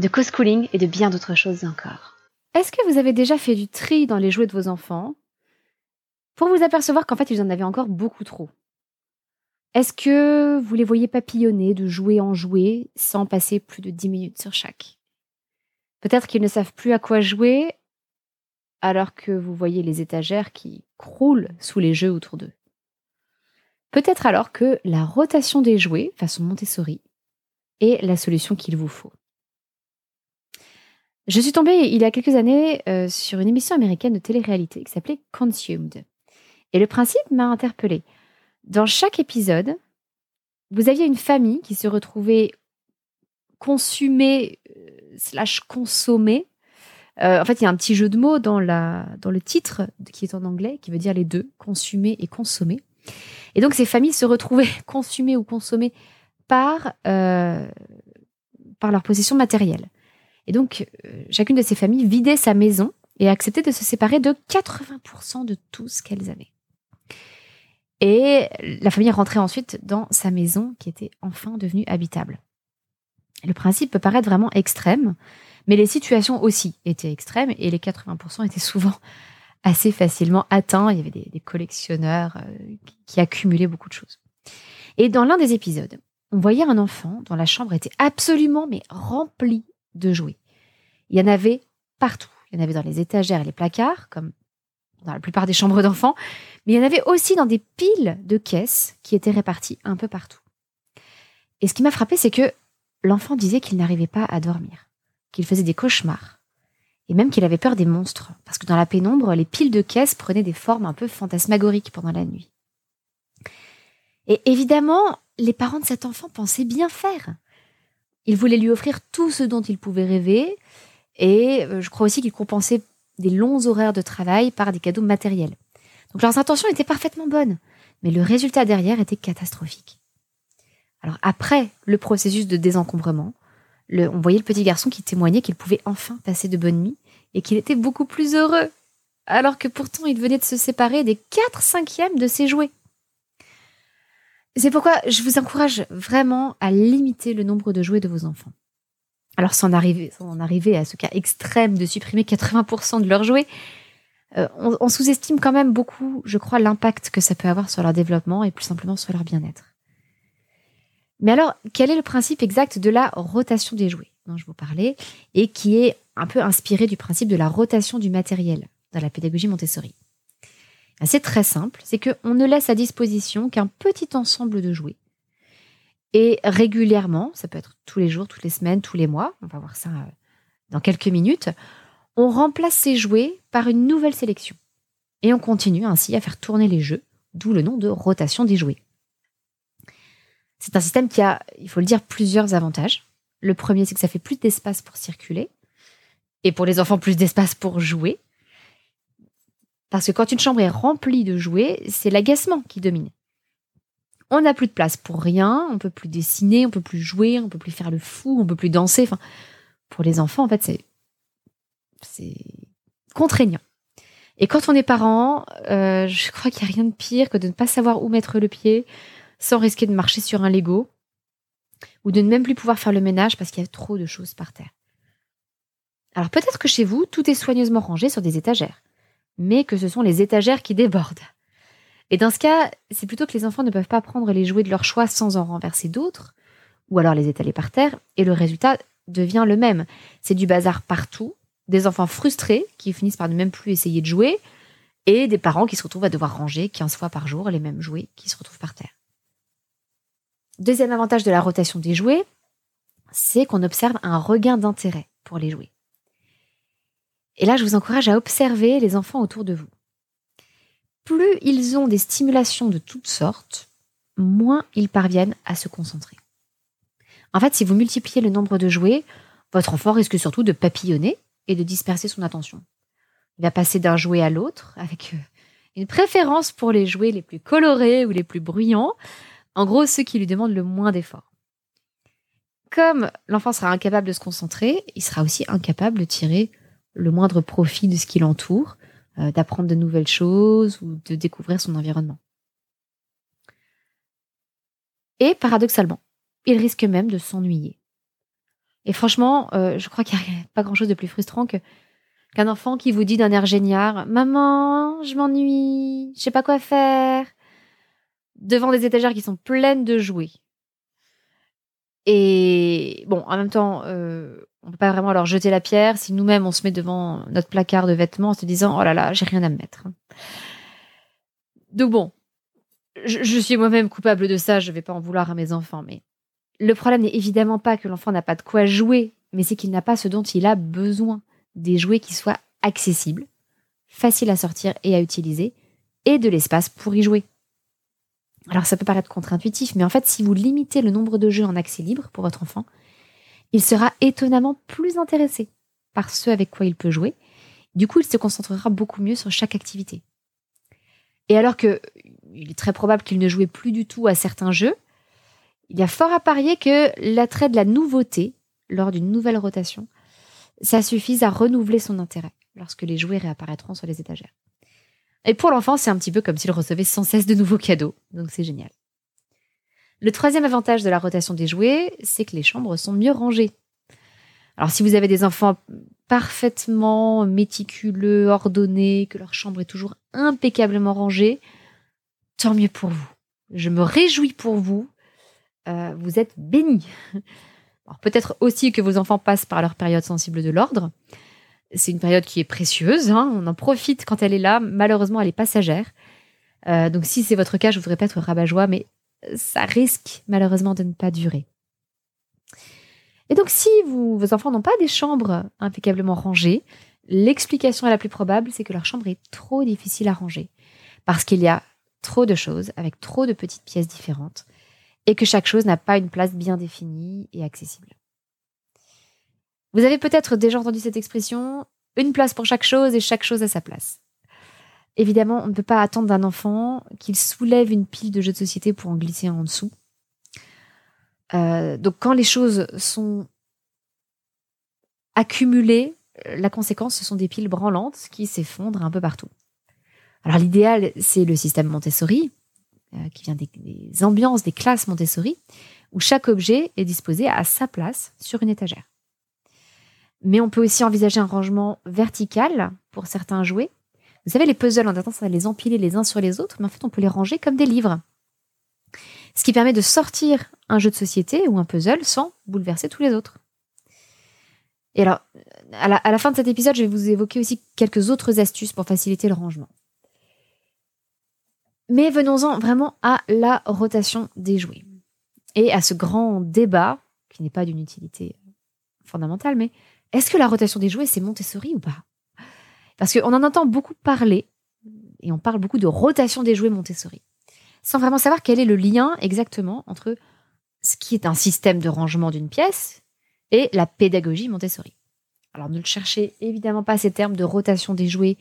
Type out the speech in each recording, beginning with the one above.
de co-schooling et de bien d'autres choses encore. Est-ce que vous avez déjà fait du tri dans les jouets de vos enfants? Pour vous apercevoir qu'en fait ils en avaient encore beaucoup trop Est-ce que vous les voyez papillonner de jouet en jouet sans passer plus de 10 minutes sur chaque? Peut-être qu'ils ne savent plus à quoi jouer alors que vous voyez les étagères qui croulent sous les jeux autour d'eux. Peut-être alors que la rotation des jouets, façon Montessori, est la solution qu'il vous faut. Je suis tombée il y a quelques années euh, sur une émission américaine de télé-réalité qui s'appelait Consumed. Et le principe m'a interpellée. Dans chaque épisode, vous aviez une famille qui se retrouvait consumée euh, slash consommée. Euh, en fait, il y a un petit jeu de mots dans, le titre qui est en anglais, qui veut dire les deux, consommer et consommer. Et donc, ces familles se retrouvaient consumées ou consommées par, par leur possession matérielle. Et donc, euh, chacune de ces familles vidait sa maison et acceptait de se séparer de 80% de tout ce qu'elles avaient. Et la famille rentrait ensuite dans sa maison qui était enfin devenue habitable. Le principe peut paraître vraiment extrême, mais les situations aussi étaient extrêmes et les 80% étaient souvent assez facilement atteints. Il y avait des, collectionneurs euh, qui accumulaient beaucoup de choses. Et dans l'un des épisodes, on voyait un enfant dont la chambre était absolument mais remplie de jouets. Il y en avait partout. Il y en avait dans les étagères et les placards, comme dans la plupart des chambres d'enfants, mais il y en avait aussi dans des piles de caisses qui étaient réparties un peu partout. Et ce qui m'a frappé, c'est que l'enfant disait qu'il n'arrivait pas à dormir, qu'il faisait des cauchemars, et même qu'il avait peur des monstres, parce que dans la pénombre, les piles de caisses prenaient des formes un peu fantasmagoriques pendant la nuit. Et évidemment, les parents de cet enfant pensaient bien faire. Ils voulaient lui offrir tout ce dont il pouvait rêver, et euh, je crois aussi qu'ils compensaient des longs horaires de travail par des cadeaux matériels. Donc leurs intentions étaient parfaitement bonnes, mais le résultat derrière était catastrophique. Alors après le processus de désencombrement, on voyait le petit garçon qui témoignait qu'il pouvait enfin passer de bonnes nuits et qu'il était beaucoup plus heureux, alors que pourtant il venait de se séparer des 4 cinquièmes de ses jouets. C'est pourquoi je vous encourage vraiment à limiter le nombre de jouets de vos enfants. Alors sans sans arriver à ce cas extrême de supprimer 80% de leurs jouets, euh, on, sous-estime quand même beaucoup, je crois, l'impact que ça peut avoir sur leur développement et plus simplement sur leur bien-être. Mais alors, quel est le principe exact de la rotation des jouets dont je vous parlais et qui est un peu inspiré du principe de la rotation du matériel dans la pédagogie Montessori? C'est très simple, c'est qu'on ne laisse à disposition qu'un petit ensemble de jouets et régulièrement, ça peut être tous les jours, toutes les semaines, tous les mois, on va voir ça euh, dans quelques minutes, on remplace ces jouets par une nouvelle sélection. Et on continue ainsi à faire tourner les jeux, d'où le nom de rotation des jouets. C'est un système qui a, il faut le dire, plusieurs avantages. Le premier, c'est que ça fait plus d'espace pour circuler, et pour les enfants, plus d'espace pour jouer. Parce que quand une chambre est remplie de jouets, c'est l'agacement qui domine on n'a plus de place pour rien, on peut plus dessiner, on peut plus jouer, on peut plus faire le fou, on peut plus danser. Enfin, pour les enfants, en fait, c'est contraignant. Et quand on est parent, euh, je crois qu'il n'y a rien de pire que de ne pas savoir où mettre le pied sans risquer de marcher sur un Lego ou de ne même plus pouvoir faire le ménage parce qu'il y a trop de choses par terre. Alors peut-être que chez vous, tout est soigneusement rangé sur des étagères, mais que ce sont les étagères qui débordent. Et dans ce cas, c'est plutôt que les enfants ne peuvent pas prendre les jouets de leur choix sans en renverser d'autres, ou alors les étaler par terre, et le résultat devient le même. C'est du bazar partout, des enfants frustrés qui finissent par ne même plus essayer de jouer, et des parents qui se retrouvent à devoir ranger 15 fois par jour les mêmes jouets qui se retrouvent par terre. Deuxième avantage de la rotation des jouets, c'est qu'on observe un regain d'intérêt pour les jouets. Et là, je vous encourage à observer les enfants autour de vous plus ils ont des stimulations de toutes sortes, moins ils parviennent à se concentrer. En fait, si vous multipliez le nombre de jouets, votre enfant risque surtout de papillonner et de disperser son attention. Il va passer d'un jouet à l'autre avec euh, une préférence pour les jouets les plus colorés ou les plus bruyants, en gros ceux qui lui demandent le moins d'efforts. Comme l'enfant sera incapable de se concentrer, il sera aussi incapable de tirer le moindre profit de ce qui l'entoure, euh, d'apprendre de nouvelles choses ou de découvrir son environnement. Et paradoxalement, il risque même de s'ennuyer. Et franchement, euh, je crois qu'il n'y a pas grand-chose de plus frustrant que qu'un enfant qui vous dit d'un air génial Maman, je m'ennuie, je sais pas quoi faire devant des étagères qui sont pleines de jouets. Et bon, en même temps, euh, on peut pas vraiment leur jeter la pierre si nous-mêmes on se met devant notre placard de vêtements en se disant oh là là, j'ai rien à me mettre. Donc bon, je, suis moi-même coupable de ça, je vais pas en vouloir à mes enfants, mais le problème n'est évidemment pas que l'enfant n'a pas de quoi jouer, mais c'est qu'il n'a pas ce dont il a besoin. Des jouets qui soient accessibles, faciles à sortir et à utiliser, et de l'espace pour y jouer. Alors ça peut paraître contre-intuitif, mais en fait, si vous limitez le nombre de jeux en accès libre pour votre enfant, il sera étonnamment plus intéressé par ce avec quoi il peut jouer. Du coup, il se concentrera beaucoup mieux sur chaque activité. Et alors que il est très probable qu'il ne jouait plus du tout à certains jeux, il y a fort à parier que l'attrait de la nouveauté lors d'une nouvelle rotation, ça suffise à renouveler son intérêt lorsque les jouets réapparaîtront sur les étagères. Et pour l'enfant, c'est un petit peu comme s'il recevait sans cesse de nouveaux cadeaux, donc c'est génial. Le troisième avantage de la rotation des jouets, c'est que les chambres sont mieux rangées. Alors si vous avez des enfants parfaitement méticuleux, ordonnés, que leur chambre est toujours impeccablement rangée, tant mieux pour vous. Je me réjouis pour vous. Euh, vous êtes bénis. Peut-être aussi que vos enfants passent par leur période sensible de l'ordre. C'est une période qui est précieuse. Hein. On en profite quand elle est là. Malheureusement, elle est passagère. Euh, donc si c'est votre cas, je voudrais pas être rabat-joie, mais ça risque malheureusement de ne pas durer. Et donc, si vos enfants n'ont pas des chambres impeccablement rangées, l'explication la plus probable, c'est que leur chambre est trop difficile à ranger. Parce qu'il y a trop de choses avec trop de petites pièces différentes et que chaque chose n'a pas une place bien définie et accessible. Vous avez peut-être déjà entendu cette expression, une place pour chaque chose et chaque chose à sa place. Évidemment, on ne peut pas attendre d'un enfant qu'il soulève une pile de jeux de société pour en glisser en dessous. Euh, donc quand les choses sont accumulées, la conséquence, ce sont des piles branlantes qui s'effondrent un peu partout. Alors l'idéal, c'est le système Montessori, euh, qui vient des, ambiances, des classes Montessori, où chaque objet est disposé à sa place sur une étagère. Mais on peut aussi envisager un rangement vertical pour certains jouets, vous savez, les puzzles, on a tendance à les empiler les uns sur les autres, mais en fait, on peut les ranger comme des livres. Ce qui permet de sortir un jeu de société ou un puzzle sans bouleverser tous les autres. Et alors, à la, à la fin de cet épisode, je vais vous évoquer aussi quelques autres astuces pour faciliter le rangement. Mais venons-en vraiment à la rotation des jouets. Et à ce grand débat, qui n'est pas d'une utilité fondamentale, mais est-ce que la rotation des jouets, c'est Montessori ou pas? Parce qu'on en entend beaucoup parler, et on parle beaucoup de rotation des jouets Montessori, sans vraiment savoir quel est le lien exactement entre ce qui est un système de rangement d'une pièce et la pédagogie Montessori. Alors ne cherchez évidemment pas ces termes de rotation des jouets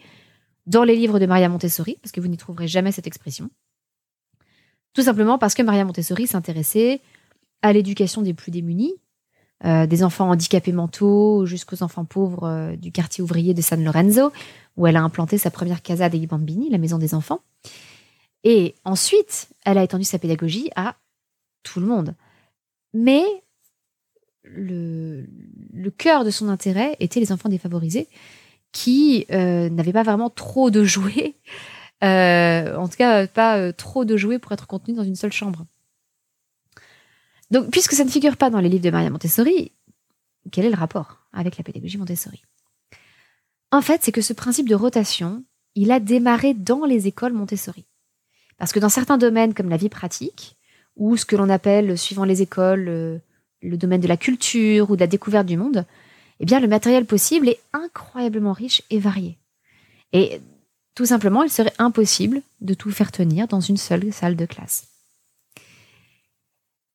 dans les livres de Maria Montessori, parce que vous n'y trouverez jamais cette expression. Tout simplement parce que Maria Montessori s'intéressait à l'éducation des plus démunis, euh, des enfants handicapés mentaux jusqu'aux enfants pauvres euh, du quartier ouvrier de San Lorenzo, où elle a implanté sa première casa dei bambini, la maison des enfants. Et ensuite, elle a étendu sa pédagogie à tout le monde. Mais le, le cœur de son intérêt était les enfants défavorisés qui euh, n'avaient pas vraiment trop de jouets, en tout cas pas trop de jouets pour être contenus dans une seule chambre. Donc, puisque ça ne figure pas dans les livres de Maria Montessori, quel est le rapport avec la pédagogie Montessori? En fait, c'est que ce principe de rotation, il a démarré dans les écoles Montessori. Parce que dans certains domaines comme la vie pratique, ou ce que l'on appelle, suivant les écoles, euh, le domaine de la culture ou de la découverte du monde, eh bien, le matériel possible est incroyablement riche et varié. Et tout simplement, il serait impossible de tout faire tenir dans une seule salle de classe.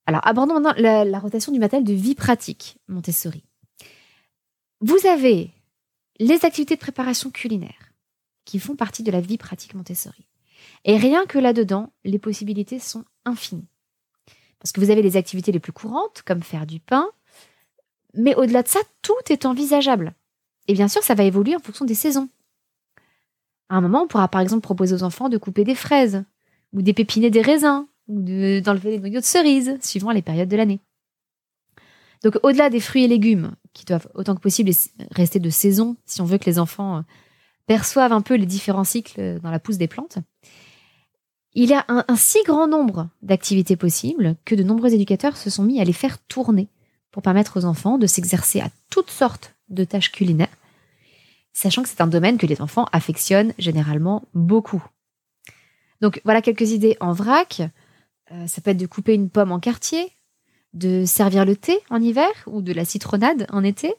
Alors, abordons maintenant la, rotation du matériel de vie pratique Montessori. Vous avez les activités de préparation culinaire qui font partie de la vie pratique Montessori. Et rien que là-dedans, les possibilités sont infinies. Parce que vous avez les activités les plus courantes, comme faire du pain, mais au-delà de ça, tout est envisageable. Et bien sûr, ça va évoluer en fonction des saisons. À un moment, on pourra par exemple proposer aux enfants de couper des fraises, ou d'épépiner des raisins, ou d'enlever les noyaux de cerises, suivant les périodes de l'année. Donc au-delà des fruits et légumes, qui doivent autant que possible rester de saison, si on veut que les enfants euh, perçoivent un peu les différents cycles dans la pousse des plantes, il y a un si grand nombre d'activités possibles que de nombreux éducateurs se sont mis à les faire tourner pour permettre aux enfants de s'exercer à toutes sortes de tâches culinaires, sachant que c'est un domaine que les enfants affectionnent généralement beaucoup. Donc voilà quelques idées en vrac. Euh, ça peut être de couper une pomme en quartier, de servir le thé en hiver ou de la citronnade en été,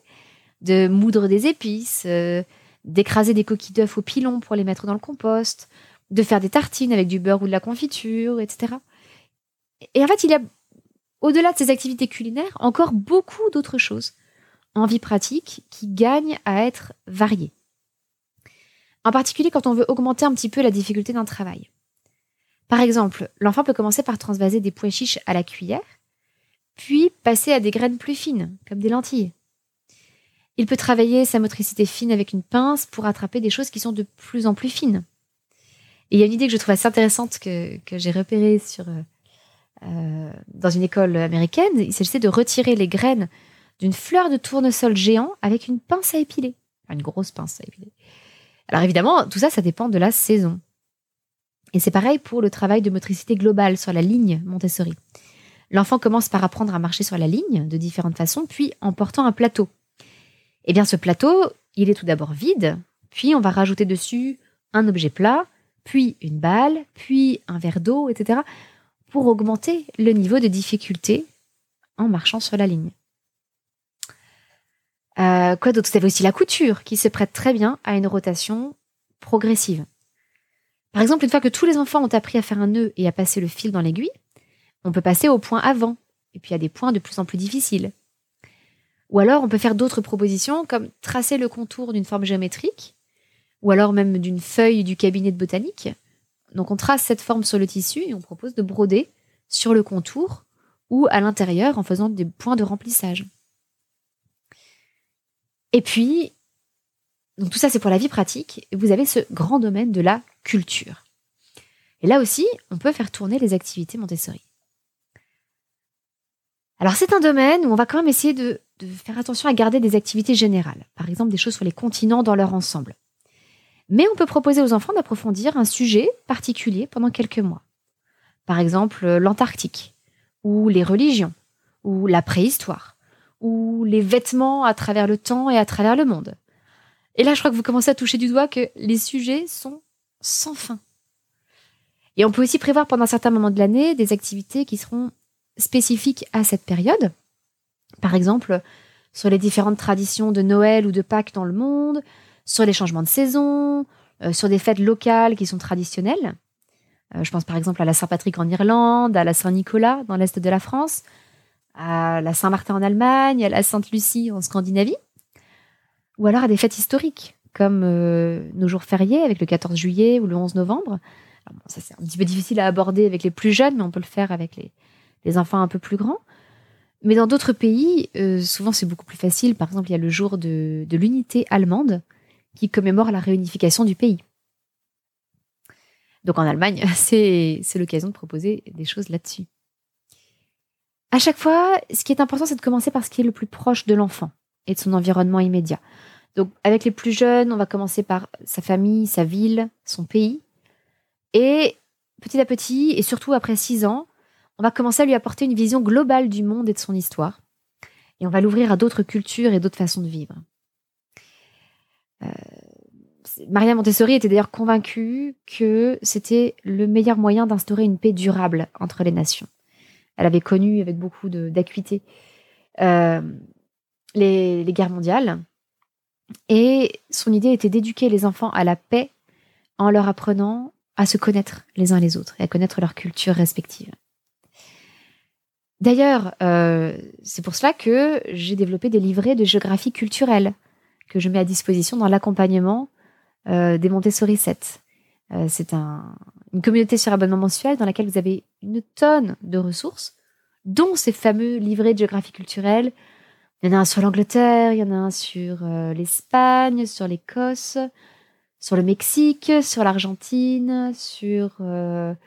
de moudre des épices, euh, d'écraser des coquilles d'œufs au pilon pour les mettre dans le compost, de faire des tartines avec du beurre ou de la confiture, etc. Et en fait, il y a, au-delà de ces activités culinaires, encore beaucoup d'autres choses en vie pratique qui gagnent à être variées. En particulier quand on veut augmenter un petit peu la difficulté d'un travail. Par exemple, l'enfant peut commencer par transvaser des pois chiches à la cuillère, puis passer à des graines plus fines, comme des lentilles. Il peut travailler sa motricité fine avec une pince pour attraper des choses qui sont de plus en plus fines. Et il y a une idée que je trouve assez intéressante que, j'ai repérée sur, euh, dans une école américaine. Il s'agissait de retirer les graines d'une fleur de tournesol géant avec une pince à épiler. une grosse pince à épiler. Alors évidemment, tout ça, ça dépend de la saison. Et c'est pareil pour le travail de motricité globale sur la ligne Montessori. L'enfant commence par apprendre à marcher sur la ligne de différentes façons, puis en portant un plateau. Eh bien, ce plateau, il est tout d'abord vide, puis on va rajouter dessus un objet plat, puis une balle, puis un verre d'eau, etc., pour augmenter le niveau de difficulté en marchant sur la ligne. Euh, quoi d'autre? Vous avez aussi la couture qui se prête très bien à une rotation progressive. Par exemple, une fois que tous les enfants ont appris à faire un nœud et à passer le fil dans l'aiguille, on peut passer au point avant, et puis à des points de plus en plus difficiles. Ou alors on peut faire d'autres propositions comme tracer le contour d'une forme géométrique, ou alors même d'une feuille du cabinet de botanique. Donc on trace cette forme sur le tissu et on propose de broder sur le contour ou à l'intérieur en faisant des points de remplissage. Et puis, donc tout ça, c'est pour la vie pratique. Vous avez ce grand domaine de la culture. Et là aussi, on peut faire tourner les activités Montessori. Alors c'est un domaine où on va quand même essayer de, de, faire attention à garder des activités générales, par exemple des choses sur les continents dans leur ensemble. Mais on peut proposer aux enfants d'approfondir un sujet particulier pendant quelques mois. Par exemple l'Antarctique, ou les religions, ou la préhistoire, ou les vêtements à travers le temps et à travers le monde. Et là, je crois que vous commencez à toucher du doigt que les sujets sont sans fin. Et on peut aussi prévoir pendant un certain moment de l'année des activités qui seront spécifiques à cette période. Par exemple, sur les différentes traditions de Noël ou de Pâques dans le monde, sur les changements de saison, euh, sur des fêtes locales qui sont traditionnelles. Euh, je pense par exemple à la Saint-Patrick en Irlande, à la Saint-Nicolas dans l'Est de la France, à la Saint-Martin en Allemagne, à la Sainte-Lucie en Scandinavie ou alors à des fêtes historiques, comme euh, nos jours fériés avec le 14 juillet ou le 11 novembre. ça, c'est un petit peu difficile à aborder avec les plus jeunes, mais on peut le faire avec les, enfants un peu plus grands. Mais dans d'autres pays, euh, souvent c'est beaucoup plus facile. Par exemple, il y a le jour de, de l'unité allemande qui commémore la réunification du pays. Donc en Allemagne, c'est l'occasion de proposer des choses là-dessus. À chaque fois, ce qui est important, c'est de commencer par ce qui est le plus proche de l'enfant et de son environnement immédiat. Donc avec les plus jeunes, on va commencer par sa famille, sa ville, son pays. Et petit à petit, et surtout après six ans, on va commencer à lui apporter une vision globale du monde et de son histoire. Et on va l'ouvrir à d'autres cultures et d'autres façons de vivre. Euh, Maria Montessori était d'ailleurs convaincue que c'était le meilleur moyen d'instaurer une paix durable entre les nations. Elle avait connu avec beaucoup d'acuité euh, les, guerres mondiales. Et son idée était d'éduquer les enfants à la paix en leur apprenant à se connaître les uns les autres et à connaître leur culture respective. D'ailleurs, euh, c'est pour cela que j'ai développé des livrets de géographie culturelle que je mets à disposition dans l'accompagnement euh, des Montessori 7. Euh, c'est une communauté sur abonnement mensuel dans laquelle vous avez une tonne de ressources, dont ces fameux livrets de géographie culturelle. Il y en a un sur l'Angleterre, il y en a un sur euh, l'Espagne, sur l'Écosse, sur le Mexique, sur l'Argentine, sur, sur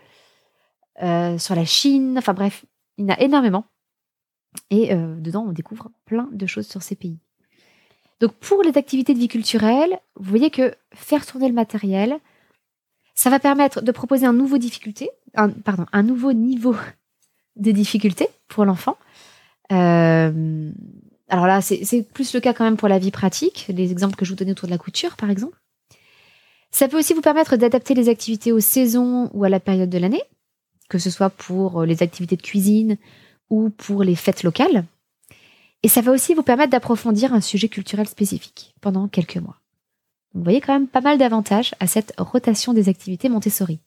la Chine. Enfin bref, il y en a énormément. Et dedans, on découvre plein de choses sur ces pays. Donc pour les activités de vie culturelle, vous voyez que faire tourner le matériel, ça va permettre de proposer un nouveau difficulté, un, pardon, un nouveau niveau de difficulté pour l'enfant. Euh, alors là, c'est plus le cas quand même pour la vie pratique, les exemples que je vous donnais autour de la couture, par exemple. Ça peut aussi vous permettre d'adapter les activités aux saisons ou à la période de l'année, que ce soit pour les activités de cuisine ou pour les fêtes locales. Et ça va aussi vous permettre d'approfondir un sujet culturel spécifique pendant quelques mois. Vous voyez quand même pas mal d'avantages à cette rotation des activités Montessori.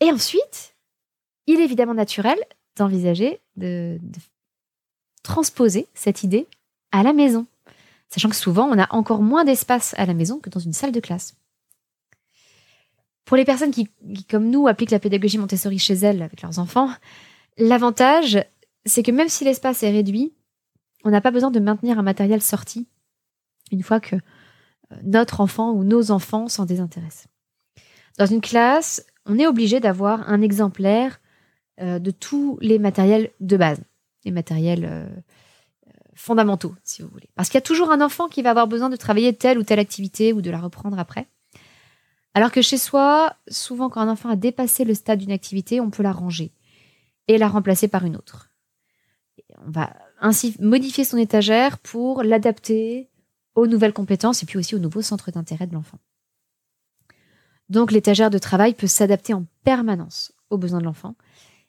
Et ensuite, il est évidemment naturel d'envisager de, de, transposer cette idée à la maison, sachant que souvent on a encore moins d'espace à la maison que dans une salle de classe. Pour les personnes qui, comme nous, appliquent la pédagogie Montessori chez elles avec leurs enfants, l'avantage, c'est que même si l'espace est réduit, on n'a pas besoin de maintenir un matériel sorti une fois que euh, notre enfant ou nos enfants s'en désintéressent. Dans une classe, on est obligé d'avoir un exemplaire euh, de tous les matériels de base, les matériels euh, fondamentaux, si vous voulez. Parce qu'il y a toujours un enfant qui va avoir besoin de travailler telle ou telle activité ou de la reprendre après. Alors que chez soi, souvent quand un enfant a dépassé le stade d'une activité, on peut la ranger et la remplacer par une autre on va ainsi modifier son étagère pour l'adapter aux nouvelles compétences et puis aussi aux nouveaux centres d'intérêt de l'enfant. Donc l'étagère de travail peut s'adapter en permanence aux besoins de l'enfant.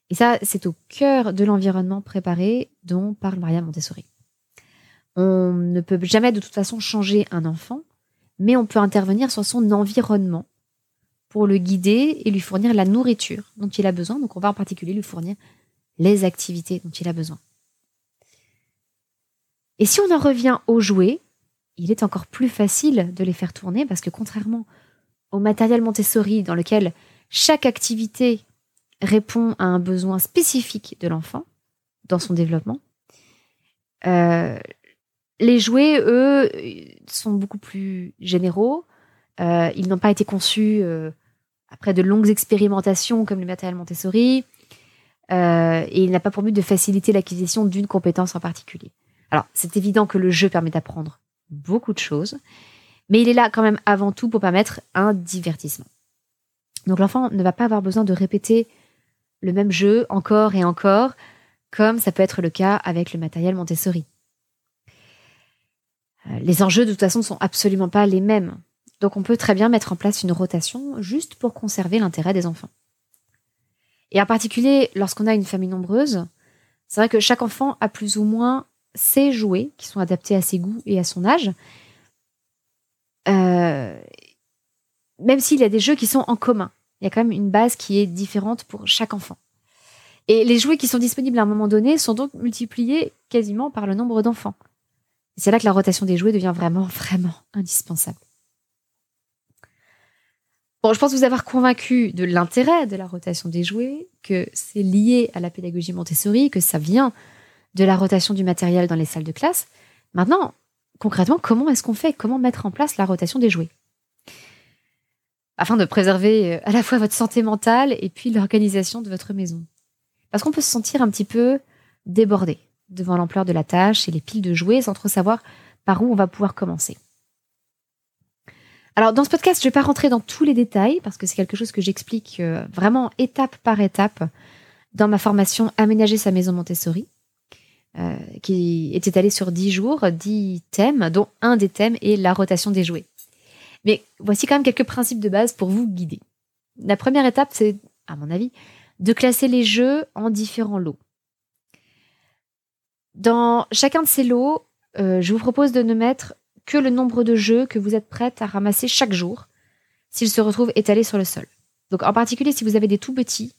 Et ça, c'est au cœur de l'environnement préparé dont parle Maria Montessori. On ne peut jamais de toute façon changer un enfant, mais on peut intervenir sur son environnement pour le guider et lui fournir la nourriture dont il a besoin. Donc on va en particulier lui fournir les activités dont il a besoin. Et si on en revient aux jouets, il est encore plus facile de les faire tourner parce que contrairement au matériel Montessori dans lequel chaque activité répond à un besoin spécifique de l'enfant dans son développement, euh, les jouets, eux, sont beaucoup plus généraux. Euh, ils n'ont pas été conçus euh, après de longues expérimentations comme le matériel Montessori. et il n'a pas pour but de faciliter l'acquisition d'une compétence en particulier. Alors, c'est évident que le jeu permet d'apprendre beaucoup de choses, mais il est là quand même avant tout pour permettre un divertissement. Donc l'enfant ne va pas avoir besoin de répéter le même jeu encore et encore, comme ça peut être le cas avec le matériel Montessori. Euh, les enjeux de toute façon ne sont absolument pas les mêmes. Donc on peut très bien mettre en place une rotation juste pour conserver l'intérêt des enfants. Et en particulier lorsqu'on a une famille nombreuse, c'est vrai que chaque enfant a plus ou moins ses jouets qui sont adaptés à ses goûts et à son âge. Euh, même s'il y a des jeux qui sont en commun, il y a quand même une base qui est différente pour chaque enfant. Et les jouets qui sont disponibles à un moment donné sont donc multipliés quasiment par le nombre d'enfants. C'est là que la rotation des jouets devient vraiment, vraiment indispensable. Bon, je pense vous avoir convaincu de l'intérêt de la rotation des jouets, que c'est lié à la pédagogie Montessori, que ça vient de la rotation du matériel dans les salles de classe. Maintenant, concrètement, comment est-ce qu'on fait? Comment mettre en place la rotation des jouets? Afin de préserver euh, à la fois votre santé mentale et puis l'organisation de votre maison. Parce qu'on peut se sentir un petit peu débordé devant l'ampleur de la tâche et les piles de jouets sans trop savoir par où on va pouvoir commencer. Alors dans ce podcast, je ne vais pas rentrer dans tous les détails parce que c'est quelque chose que j'explique euh, vraiment étape par étape dans ma formation Aménager sa maison Montessori. Euh, qui est étalé sur dix jours, dix thèmes, dont un des thèmes est la rotation des jouets. Mais voici quand même quelques principes de base pour vous guider. La première étape, c'est, à mon avis, de classer les jeux en différents lots. Dans chacun de ces lots, euh, je vous propose de ne mettre que le nombre de jeux que vous êtes prête à ramasser chaque jour s'ils se retrouvent étalés sur le sol. Donc en particulier si vous avez des tout petits,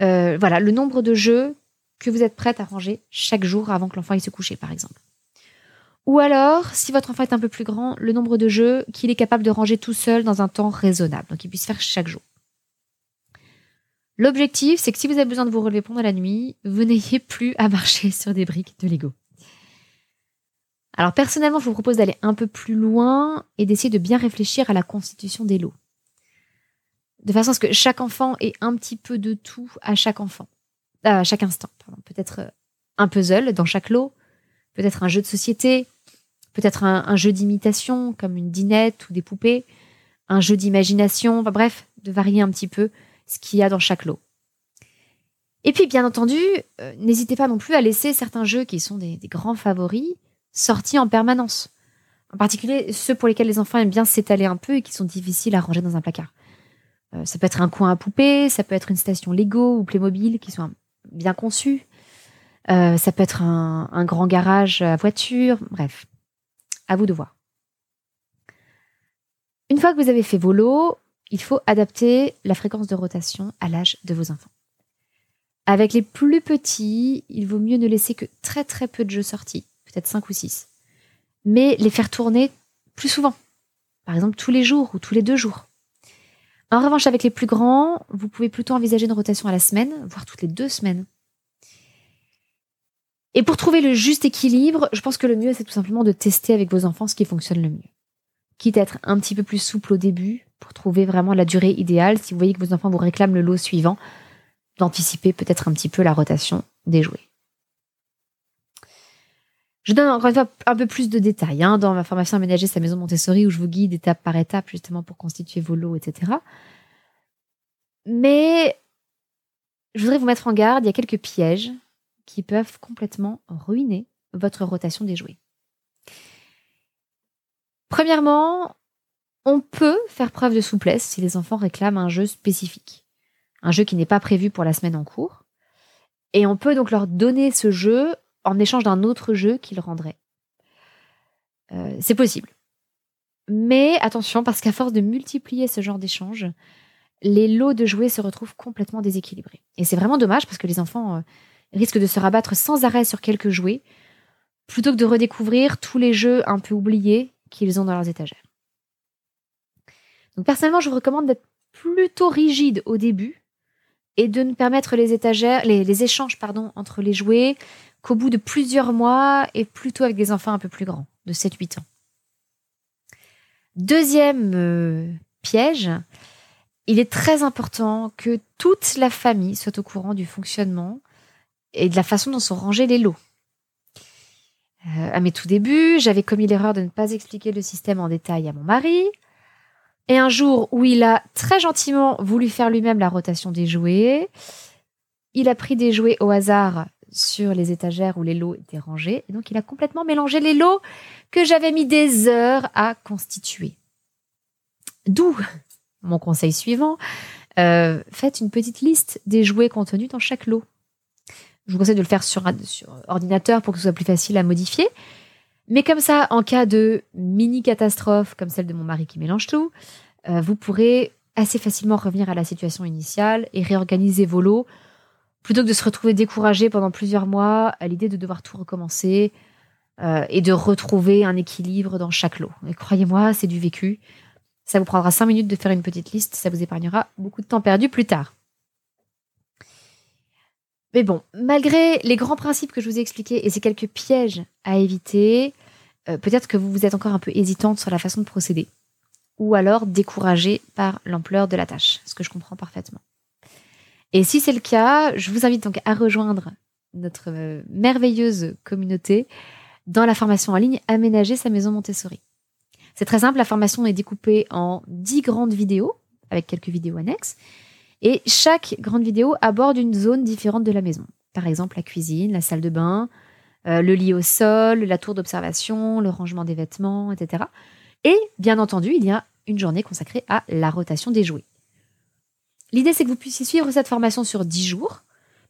euh, voilà, le nombre de jeux que vous êtes prête à ranger chaque jour avant que l'enfant aille se coucher, par exemple. Ou alors, si votre enfant est un peu plus grand, le nombre de jeux qu'il est capable de ranger tout seul dans un temps raisonnable, donc il puisse faire chaque jour. L'objectif, c'est que si vous avez besoin de vous relever pendant la nuit, vous n'ayez plus à marcher sur des briques de Lego. Alors personnellement, je vous propose d'aller un peu plus loin et d'essayer de bien réfléchir à la constitution des lots. De façon à ce que chaque enfant ait un petit peu de tout à chaque enfant, à chaque instant. Peut-être euh, un puzzle dans chaque lot, peut-être un jeu de société, peut-être un, jeu d'imitation comme une dinette ou des poupées, un jeu d'imagination, bref, de varier un petit peu ce qu'il y a dans chaque lot. Et puis, bien entendu, euh, n'hésitez pas non plus à laisser certains jeux qui sont des, grands favoris sortis en permanence. En particulier ceux pour lesquels les enfants aiment bien s'étaler un peu et qui sont difficiles à ranger dans un placard. Euh, ça peut être un coin à poupées, ça peut être une station Lego ou Playmobil qui sont bien conçus. Euh, ça peut être un, un, grand garage à voiture. Bref, à vous de voir. Une fois que vous avez fait vos lots, il faut adapter la fréquence de rotation à l'âge de vos enfants. Avec les plus petits, il vaut mieux ne laisser que très très peu de jeux sortis, peut-être 5 ou 6, mais les faire tourner plus souvent, par exemple tous les jours ou tous les deux jours. En revanche, avec les plus grands, vous pouvez plutôt envisager une rotation à la semaine, voire toutes les deux semaines. Et pour trouver le juste équilibre, je pense que le mieux, c'est tout simplement de tester avec vos enfants ce qui fonctionne le mieux. Quitte à être un petit peu plus souple au début, pour trouver vraiment la durée idéale, si vous voyez que vos enfants vous réclament le lot suivant, d'anticiper peut-être un petit peu la rotation des jouets. Je donne encore une fois un peu plus de détails hein, dans ma formation Aménager sa maison Montessori où je vous guide étape par étape justement pour constituer vos lots, etc. Mais je voudrais vous mettre en garde, il y a quelques pièges qui peuvent complètement ruiner votre rotation des jouets. Premièrement, on peut faire preuve de souplesse si les enfants réclament un jeu spécifique, un jeu qui n'est pas prévu pour la semaine en cours, et on peut donc leur donner ce jeu en échange d'un autre jeu qu'ils rendraient. Euh, c'est possible. Mais attention, parce qu'à force de multiplier ce genre d'échanges, les lots de jouets se retrouvent complètement déséquilibrés. Et c'est vraiment dommage parce que les enfants risquent de se rabattre sans arrêt sur quelques jouets, plutôt que de redécouvrir tous les jeux un peu oubliés qu'ils ont dans leurs étagères. Donc personnellement, je vous recommande d'être plutôt rigide au début et de ne permettre les étagères, les, échanges pardon, entre les jouets qu'au bout de plusieurs mois et plutôt avec des enfants un peu plus grands, de 7-8 ans. Deuxième euh, piège, il est très important que toute la famille soit au courant du fonctionnement et de la façon dont sont rangés les lots. Euh, à mes tout débuts, j'avais commis l'erreur de ne pas expliquer le système en détail à mon mari. Et un jour où il a très gentiment voulu faire lui-même la rotation des jouets, il a pris des jouets au hasard sur les étagères où les lots étaient rangés. Et donc, il a complètement mélangé les lots que j'avais mis des heures à constituer. D'où mon conseil suivant, euh, faites une petite liste des jouets contenus dans chaque lot. Je vous conseille de le faire sur, ordinateur pour que ce soit plus facile à modifier. Mais comme ça, en cas de mini catastrophe comme celle de mon mari qui mélange tout, euh, vous pourrez assez facilement revenir à la situation initiale et réorganiser vos lots plutôt que de se retrouver découragé pendant plusieurs mois à l'idée de devoir tout recommencer euh, et de retrouver un équilibre dans chaque lot. Et croyez-moi, c'est du vécu. Ça vous prendra cinq minutes de faire une petite liste, ça vous épargnera beaucoup de temps perdu plus tard. Mais bon, malgré les grands principes que je vous ai expliqués et ces quelques pièges à éviter, euh, peut-être que vous vous êtes encore un peu hésitante sur la façon de procéder. Ou alors découragée par l'ampleur de la tâche, ce que je comprends parfaitement. Et si c'est le cas, je vous invite donc à rejoindre notre euh, merveilleuse communauté dans la formation en ligne Aménager sa maison Montessori. C'est très simple, la formation est découpée en 10 grandes vidéos, avec quelques vidéos annexes, et chaque grande vidéo aborde une zone différente de la maison. Par exemple, la cuisine, la salle de bain, euh, le lit au sol, la tour d'observation, le rangement des vêtements, etc. Et bien entendu, il y a une journée consacrée à la rotation des jouets. L'idée, c'est que vous puissiez suivre cette formation sur 10 jours,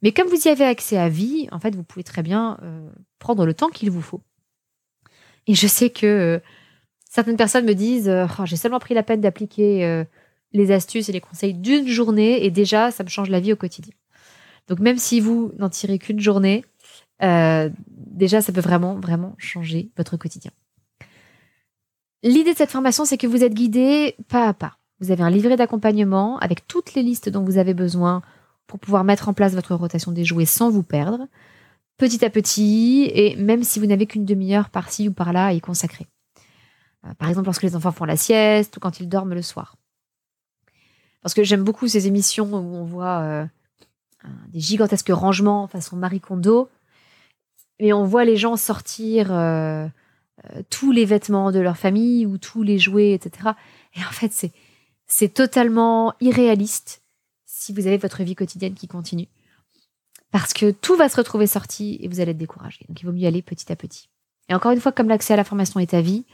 mais comme vous y avez accès à vie, en fait, vous pouvez très bien euh, prendre le temps qu'il vous faut. Et je sais que euh, certaines personnes me disent oh, J'ai seulement pris la peine d'appliquer les astuces et les conseils d'une journée et déjà, ça me change la vie au quotidien. Donc même si vous n'en tirez qu'une journée, euh, déjà, ça peut vraiment, vraiment changer votre quotidien. L'idée de cette formation, c'est que vous êtes guidé pas à pas. Vous avez un livret d'accompagnement avec toutes les listes dont vous avez besoin pour pouvoir mettre en place votre rotation des jouets sans vous perdre, petit à petit, et même si vous n'avez qu'une demi-heure par-ci ou par-là à y consacrer. Euh, par exemple, lorsque les enfants font la sieste ou quand ils dorment le soir. Parce que j'aime beaucoup ces émissions où on voit euh, des gigantesques rangements façon Marie Kondo, et on voit les gens sortir euh, tous les vêtements de leur famille ou tous les jouets, etc. Et en fait, c'est c'est totalement irréaliste si vous avez votre vie quotidienne qui continue. Parce que tout va se retrouver sorti et vous allez être découragé. Donc il vaut mieux aller petit à petit. Et encore une fois, comme l'accès à la formation est à vie,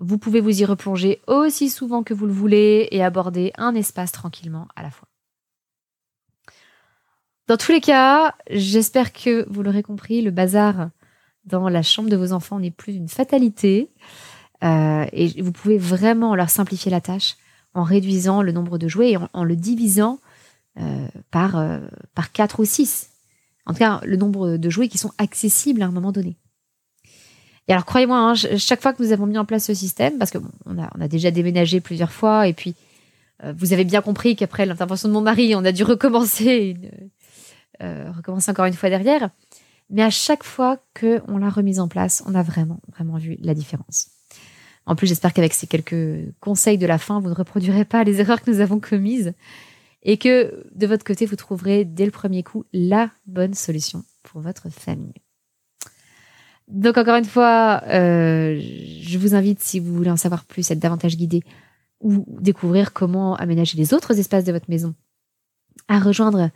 vous pouvez vous y replonger aussi souvent que vous le voulez et aborder un espace tranquillement à la fois. Dans tous les cas, j'espère que vous l'aurez compris, le bazar dans la chambre de vos enfants n'est plus une fatalité. Euh, et vous pouvez vraiment leur simplifier la tâche en réduisant le nombre de jouets et en, le divisant euh, par, euh, par 4 ou 6. En tout cas, le nombre de jouets qui sont accessibles à un moment donné. Et alors, croyez-moi, hein, chaque fois que nous avons mis en place ce système, parce qu'on on a, on déjà déménagé plusieurs fois, et puis euh, vous avez bien compris qu'après l'intervention de mon mari, on a dû recommencer, recommencer encore une fois derrière. Mais à chaque fois qu'on l'a remise en place, on a vraiment, vraiment vu la différence. En plus, j'espère qu'avec ces quelques conseils de la fin, vous ne reproduirez pas les erreurs que nous avons commises et que de votre côté, vous trouverez dès le premier coup la bonne solution pour votre famille. Donc encore une fois, euh, je vous invite, si vous voulez en savoir plus, être davantage guidé ou découvrir comment aménager les autres espaces de votre maison, à rejoindre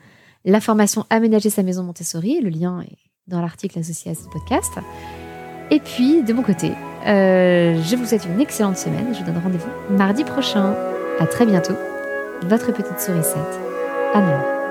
la formation Aménager sa maison Montessori. Le lien est dans l'article associé à ce podcast. Et puis, de mon côté, euh, je vous souhaite une excellente semaine. Je vous donne rendez-vous mardi prochain. À très bientôt. Votre petite sourisette, Anne.